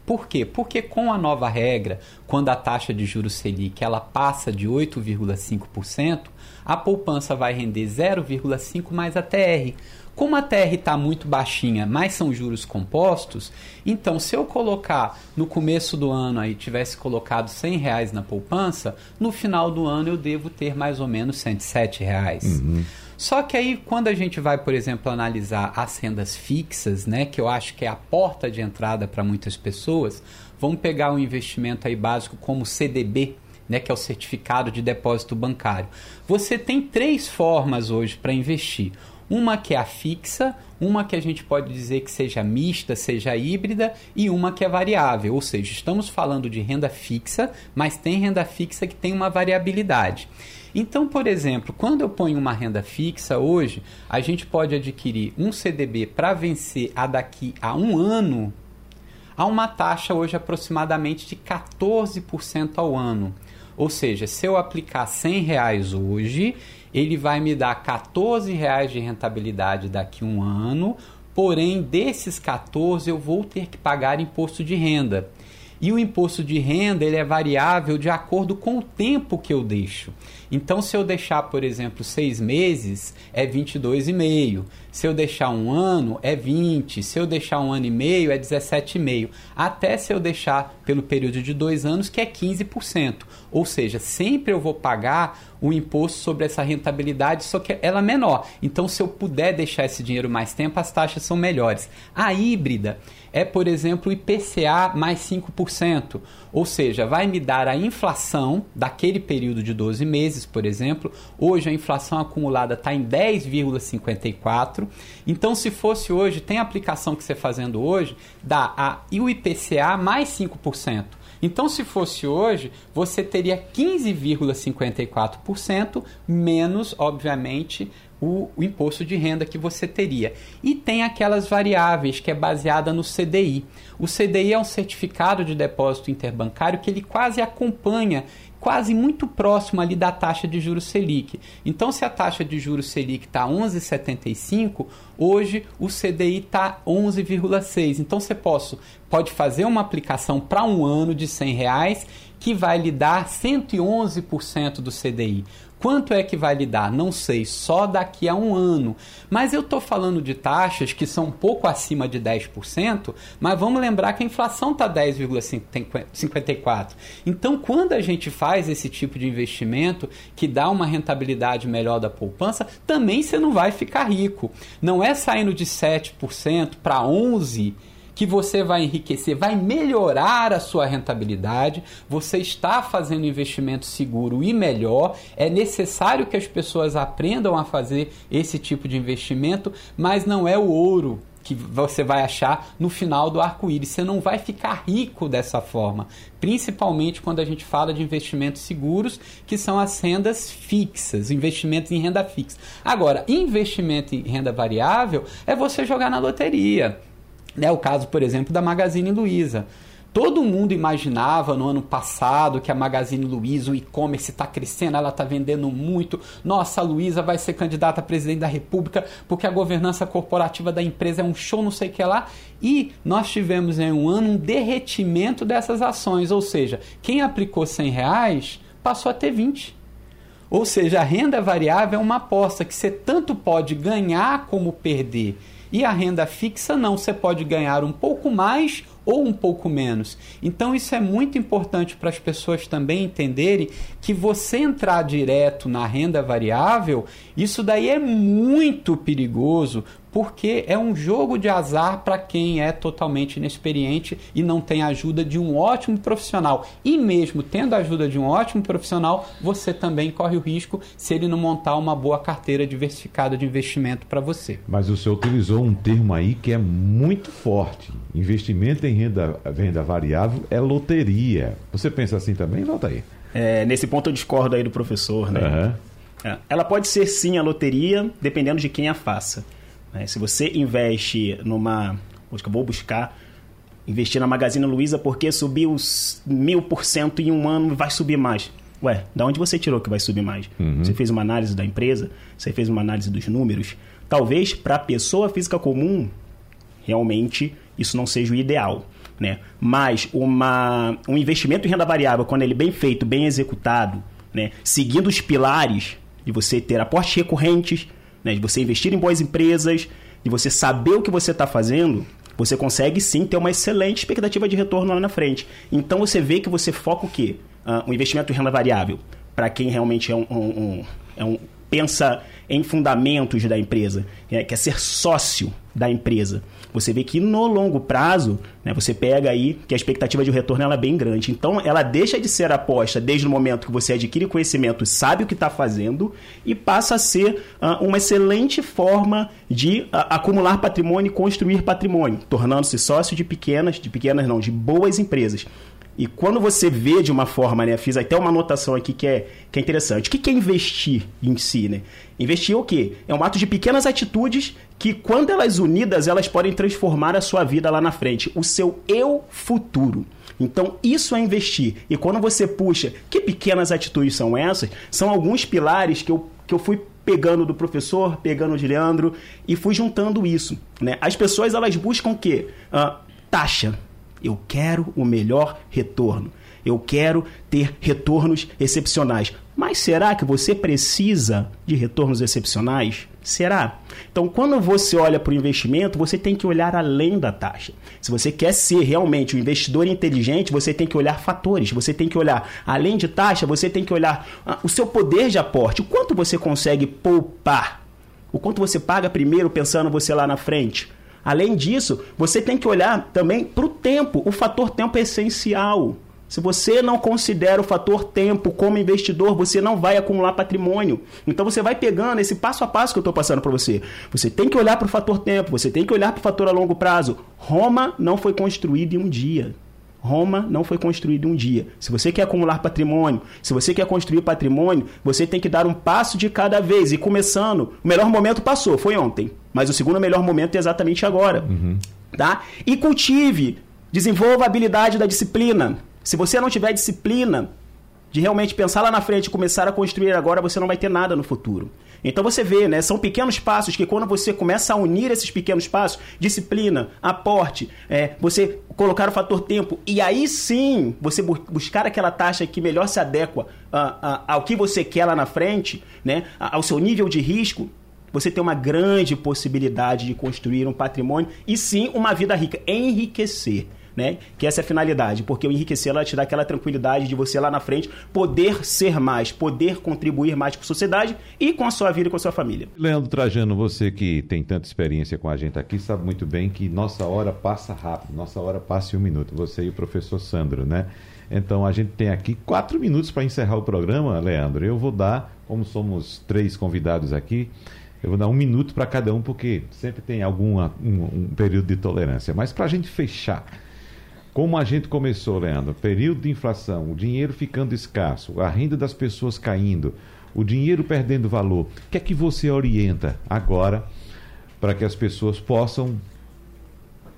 Por quê? Porque com a nova regra, quando a taxa de juros Selic ela passa de 8,5%, a poupança vai render 0,5 mais a TR. Como a TR está muito baixinha, mas são juros compostos, então se eu colocar no começo do ano aí tivesse colocado 100 reais na poupança, no final do ano eu devo ter mais ou menos 107 reais. Uhum. Só que aí, quando a gente vai, por exemplo, analisar as rendas fixas, né, que eu acho que é a porta de entrada para muitas pessoas, vamos pegar um investimento aí básico como CDB, né, que é o certificado de depósito bancário. Você tem três formas hoje para investir. Uma que é a fixa, uma que a gente pode dizer que seja mista, seja híbrida e uma que é variável, ou seja, estamos falando de renda fixa, mas tem renda fixa que tem uma variabilidade. Então, por exemplo, quando eu ponho uma renda fixa hoje, a gente pode adquirir um CDB para vencer a daqui a um ano a uma taxa hoje aproximadamente de 14% ao ano. Ou seja, se eu aplicar 100 reais hoje, ele vai me dar 14 reais de rentabilidade daqui a um ano, porém desses 14 eu vou ter que pagar imposto de renda. E o imposto de renda ele é variável de acordo com o tempo que eu deixo. Então, se eu deixar, por exemplo, seis meses, é 22,5. Se eu deixar um ano, é 20. Se eu deixar um ano e meio, é 17,5. Até se eu deixar pelo período de dois anos, que é 15%. Ou seja, sempre eu vou pagar o imposto sobre essa rentabilidade, só que ela é menor. Então, se eu puder deixar esse dinheiro mais tempo, as taxas são melhores. A híbrida é, por exemplo, IPCA mais 5%. Ou seja, vai me dar a inflação daquele período de 12 meses, por exemplo. Hoje a inflação acumulada está em 10,54. Então, se fosse hoje, tem aplicação que você fazendo hoje, dá a, o IPCA mais 5%. Então, se fosse hoje, você teria 15,54% menos, obviamente, o, o, imposto de renda que você teria. E tem aquelas variáveis que é baseada no CDI. O CDI é um certificado de depósito interbancário que ele quase acompanha quase muito próximo ali da taxa de juros Selic. Então, se a taxa de juros Selic está 11,75, hoje o CDI está 11,6. Então, você posso, pode fazer uma aplicação para um ano de 100 reais que vai lhe dar 111% do CDI. Quanto é que vai lhe dar? Não sei, só daqui a um ano. Mas eu estou falando de taxas que são um pouco acima de 10%, mas vamos lembrar que a inflação está 10,54%. Então, quando a gente faz esse tipo de investimento que dá uma rentabilidade melhor da poupança, também você não vai ficar rico. Não é saindo de 7% para 11% que você vai enriquecer, vai melhorar a sua rentabilidade, você está fazendo investimento seguro e melhor. É necessário que as pessoas aprendam a fazer esse tipo de investimento, mas não é o ouro que você vai achar no final do arco-íris. Você não vai ficar rico dessa forma, principalmente quando a gente fala de investimentos seguros, que são as rendas fixas, investimentos em renda fixa. Agora, investimento em renda variável é você jogar na loteria. É o caso, por exemplo, da Magazine Luiza. Todo mundo imaginava no ano passado que a Magazine Luiza, o e-commerce está crescendo, ela está vendendo muito. Nossa, a Luiza vai ser candidata a presidente da República porque a governança corporativa da empresa é um show, não sei o que lá. E nós tivemos em um ano um derretimento dessas ações, ou seja, quem aplicou 100 reais passou a ter 20. Ou seja, a renda variável é uma aposta que você tanto pode ganhar como perder. E a renda fixa não, você pode ganhar um pouco mais ou um pouco menos. Então isso é muito importante para as pessoas também entenderem que você entrar direto na renda variável, isso daí é muito perigoso, porque é um jogo de azar para quem é totalmente inexperiente e não tem a ajuda de um ótimo profissional. E mesmo tendo a ajuda de um ótimo profissional, você também corre o risco se ele não montar uma boa carteira diversificada de investimento para você. Mas o senhor utilizou um termo aí que é muito forte. Investimento em renda, renda variável é loteria. Você pensa assim também, Nota aí? É, nesse ponto eu discordo aí do professor, né? Uhum. Ela pode ser sim a loteria, dependendo de quem a faça. Né? Se você investe numa. Acho que eu vou buscar investir na Magazine Luiza porque subiu mil por cento em um ano vai subir mais. Ué, da onde você tirou que vai subir mais? Uhum. Você fez uma análise da empresa? Você fez uma análise dos números? Talvez para a pessoa física comum, realmente isso não seja o ideal. Né? Mas uma, um investimento em renda variável, quando ele é bem feito, bem executado, né? seguindo os pilares de você ter aportes recorrentes, né, de você investir em boas empresas, de você saber o que você está fazendo, você consegue sim ter uma excelente expectativa de retorno lá na frente. Então você vê que você foca o quê? Uh, investimento em renda variável, para quem realmente é um, um, um, é um pensa em fundamentos da empresa, é, quer ser sócio da empresa você vê que no longo prazo, né, você pega aí que a expectativa de retorno ela é bem grande. Então, ela deixa de ser aposta desde o momento que você adquire conhecimento, sabe o que está fazendo e passa a ser uh, uma excelente forma de uh, acumular patrimônio e construir patrimônio, tornando-se sócio de pequenas, de pequenas não, de boas empresas. E quando você vê de uma forma, né? Fiz até uma anotação aqui que é, que é interessante. O que é investir em si, né? Investir é o quê? É um ato de pequenas atitudes que, quando elas unidas, elas podem transformar a sua vida lá na frente. O seu eu futuro. Então, isso é investir. E quando você puxa, que pequenas atitudes são essas? São alguns pilares que eu, que eu fui pegando do professor, pegando de Leandro e fui juntando isso. Né? As pessoas, elas buscam o quê? Uh, taxa eu quero o melhor retorno. Eu quero ter retornos excepcionais. Mas será que você precisa de retornos excepcionais? Será? Então, quando você olha para o investimento, você tem que olhar além da taxa. Se você quer ser realmente um investidor inteligente, você tem que olhar fatores. Você tem que olhar, além de taxa, você tem que olhar ah, o seu poder de aporte. O quanto você consegue poupar? O quanto você paga primeiro pensando você lá na frente? Além disso, você tem que olhar também para o tempo. O fator tempo é essencial. Se você não considera o fator tempo como investidor, você não vai acumular patrimônio. Então você vai pegando esse passo a passo que eu estou passando para você. Você tem que olhar para o fator tempo, você tem que olhar para o fator a longo prazo. Roma não foi construída em um dia. Roma não foi construída em um dia. Se você quer acumular patrimônio, se você quer construir patrimônio, você tem que dar um passo de cada vez. E começando, o melhor momento passou, foi ontem. Mas o segundo melhor momento é exatamente agora. Uhum. Tá? E cultive, desenvolva a habilidade da disciplina. Se você não tiver disciplina de realmente pensar lá na frente e começar a construir agora, você não vai ter nada no futuro. Então você vê, né? São pequenos passos que quando você começa a unir esses pequenos passos, disciplina, aporte, é, você colocar o fator tempo e aí sim você buscar aquela taxa que melhor se adequa ao que você quer lá na frente, né? Ao seu nível de risco, você tem uma grande possibilidade de construir um patrimônio e sim uma vida rica, enriquecer. Né? Que essa é a finalidade, porque o enriquecer ela te dá aquela tranquilidade de você lá na frente poder ser mais, poder contribuir mais com a sociedade e com a sua vida e com a sua família. Leandro Trajano, você que tem tanta experiência com a gente aqui, sabe muito bem que nossa hora passa rápido, nossa hora passa em um minuto. Você e o professor Sandro, né? Então a gente tem aqui quatro minutos para encerrar o programa, Leandro. Eu vou dar, como somos três convidados aqui, eu vou dar um minuto para cada um, porque sempre tem algum um, um período de tolerância. Mas para a gente fechar, como a gente começou, Leandro, período de inflação, o dinheiro ficando escasso, a renda das pessoas caindo, o dinheiro perdendo valor, o que é que você orienta agora para que as pessoas possam,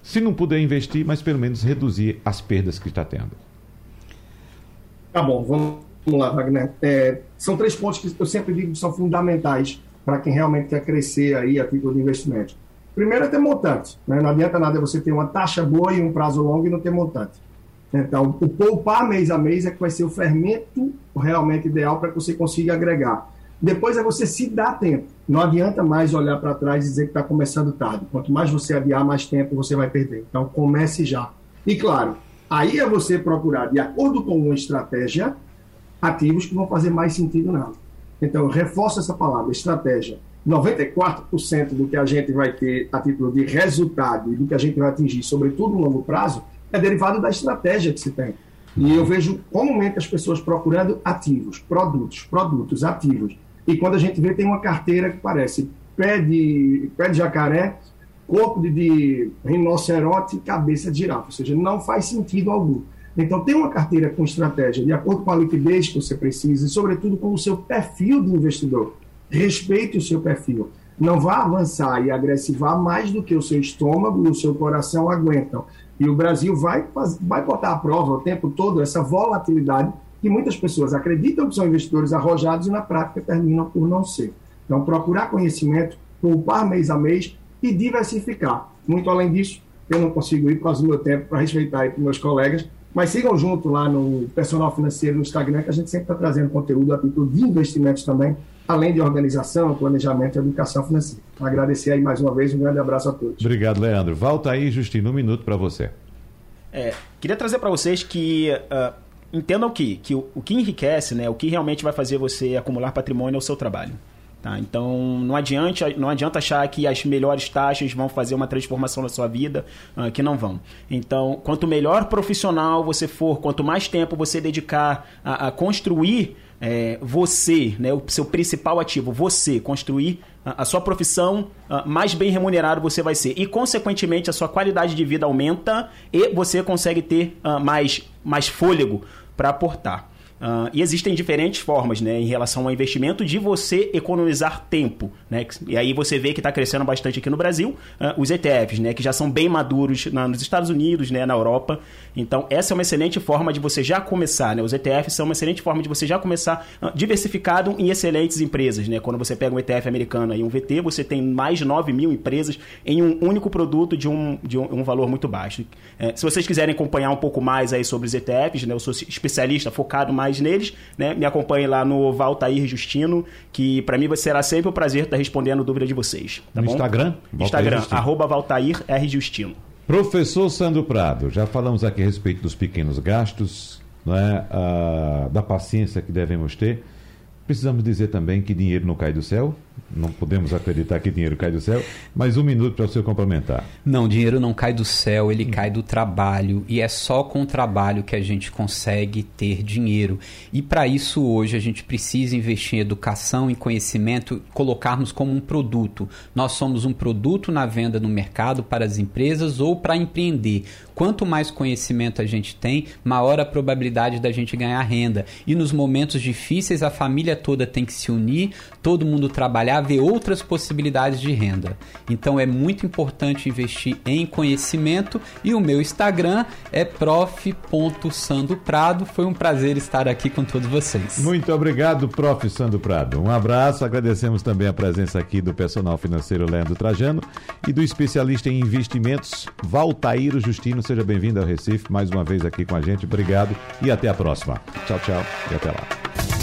se não puder investir, mas pelo menos reduzir as perdas que está tendo? Tá bom, vamos lá, Wagner. É, são três pontos que eu sempre digo que são fundamentais para quem realmente quer crescer aí a título de investimento. Primeiro é ter montante. Né? Não adianta nada você ter uma taxa boa e um prazo longo e não ter montante. Então, o poupar mês a mês é que vai ser o fermento realmente ideal para que você consiga agregar. Depois é você se dar tempo. Não adianta mais olhar para trás e dizer que está começando tarde. Quanto mais você adiar, mais tempo você vai perder. Então, comece já. E claro, aí é você procurar, de acordo com uma estratégia, ativos que vão fazer mais sentido nada. Então, reforço essa palavra, estratégia. 94% do que a gente vai ter a título de resultado e do que a gente vai atingir, sobretudo no longo prazo, é derivado da estratégia que se tem. E eu vejo comumente as pessoas procurando ativos, produtos, produtos, ativos. E quando a gente vê, tem uma carteira que parece pé de, pé de jacaré, corpo de, de rinoceronte e cabeça de girafa. Ou seja, não faz sentido algum. Então, tem uma carteira com estratégia de acordo com a liquidez que você precisa e, sobretudo, com o seu perfil de investidor. Respeite o seu perfil. Não vá avançar e agressivar mais do que o seu estômago e o seu coração aguentam. E o Brasil vai, vai botar à prova o tempo todo essa volatilidade que muitas pessoas acreditam que são investidores arrojados e na prática terminam por não ser. Então, procurar conhecimento, poupar mês a mês e diversificar. Muito além disso, eu não consigo ir por causa do meu tempo para respeitar aí para meus colegas, mas sigam junto lá no Personal Financeiro no Instagram, que a gente sempre está trazendo conteúdo a título de investimentos também, além de organização, planejamento e educação financeira. Então, agradecer aí mais uma vez, um grande abraço a todos. Obrigado, Leandro. Volta aí, Justino, um minuto para você. É, queria trazer para vocês que uh, entendam que, que o, o, que enriquece, né, o que realmente vai fazer você acumular patrimônio é o seu trabalho. Tá? Então não adianta, não adianta achar que as melhores taxas vão fazer uma transformação na sua vida, uh, que não vão. Então, quanto melhor profissional você for, quanto mais tempo você dedicar a, a construir é, você, né, o seu principal ativo, você, construir a, sua profissão, mais bem remunerado você vai ser. E, consequentemente, a sua qualidade de vida aumenta e você consegue ter mais, mais fôlego para aportar. Uh, e existem diferentes formas, né, em relação ao investimento de você economizar tempo, né? E aí você vê que está crescendo bastante aqui no Brasil uh, os ETFs, né, que já são bem maduros na, nos Estados Unidos, né, na Europa. Então essa é uma excelente forma de você já começar, né? Os ETFs são uma excelente forma de você já começar uh, diversificado em excelentes empresas, né? Quando você pega um ETF americano e um VT, você tem mais de 9 mil empresas em um único produto de um, de um, um valor muito baixo. É, se vocês quiserem acompanhar um pouco mais aí sobre os ETFs, né, eu sou especialista focado mais mais neles, né? Me acompanhe lá no Valtair Justino, que para mim será sempre um prazer estar respondendo dúvida de vocês. Tá no bom? Instagram? Instagram, Justino. arroba Valtair R. Justino. Professor Sandro Prado, já falamos aqui a respeito dos pequenos gastos, né? Ah, da paciência que devemos ter. Precisamos dizer também que dinheiro não cai do céu, não podemos acreditar que dinheiro cai do céu, mas um minuto para o senhor complementar. Não, dinheiro não cai do céu, ele cai do trabalho e é só com o trabalho que a gente consegue ter dinheiro. E para isso hoje a gente precisa investir em educação, em conhecimento, colocarmos como um produto. Nós somos um produto na venda no mercado para as empresas ou para empreender. Quanto mais conhecimento a gente tem, maior a probabilidade da gente ganhar renda. E nos momentos difíceis a família toda tem que se unir, todo mundo trabalhar ver outras possibilidades de renda. Então é muito importante investir em conhecimento e o meu Instagram é prof.sandoprado. Foi um prazer estar aqui com todos vocês. Muito obrigado, prof. Sandro Prado. Um abraço, agradecemos também a presença aqui do personal financeiro Leandro Trajano e do especialista em investimentos Valtaíro Justino. Seja bem-vindo ao Recife, mais uma vez aqui com a gente. Obrigado e até a próxima. Tchau, tchau e até lá.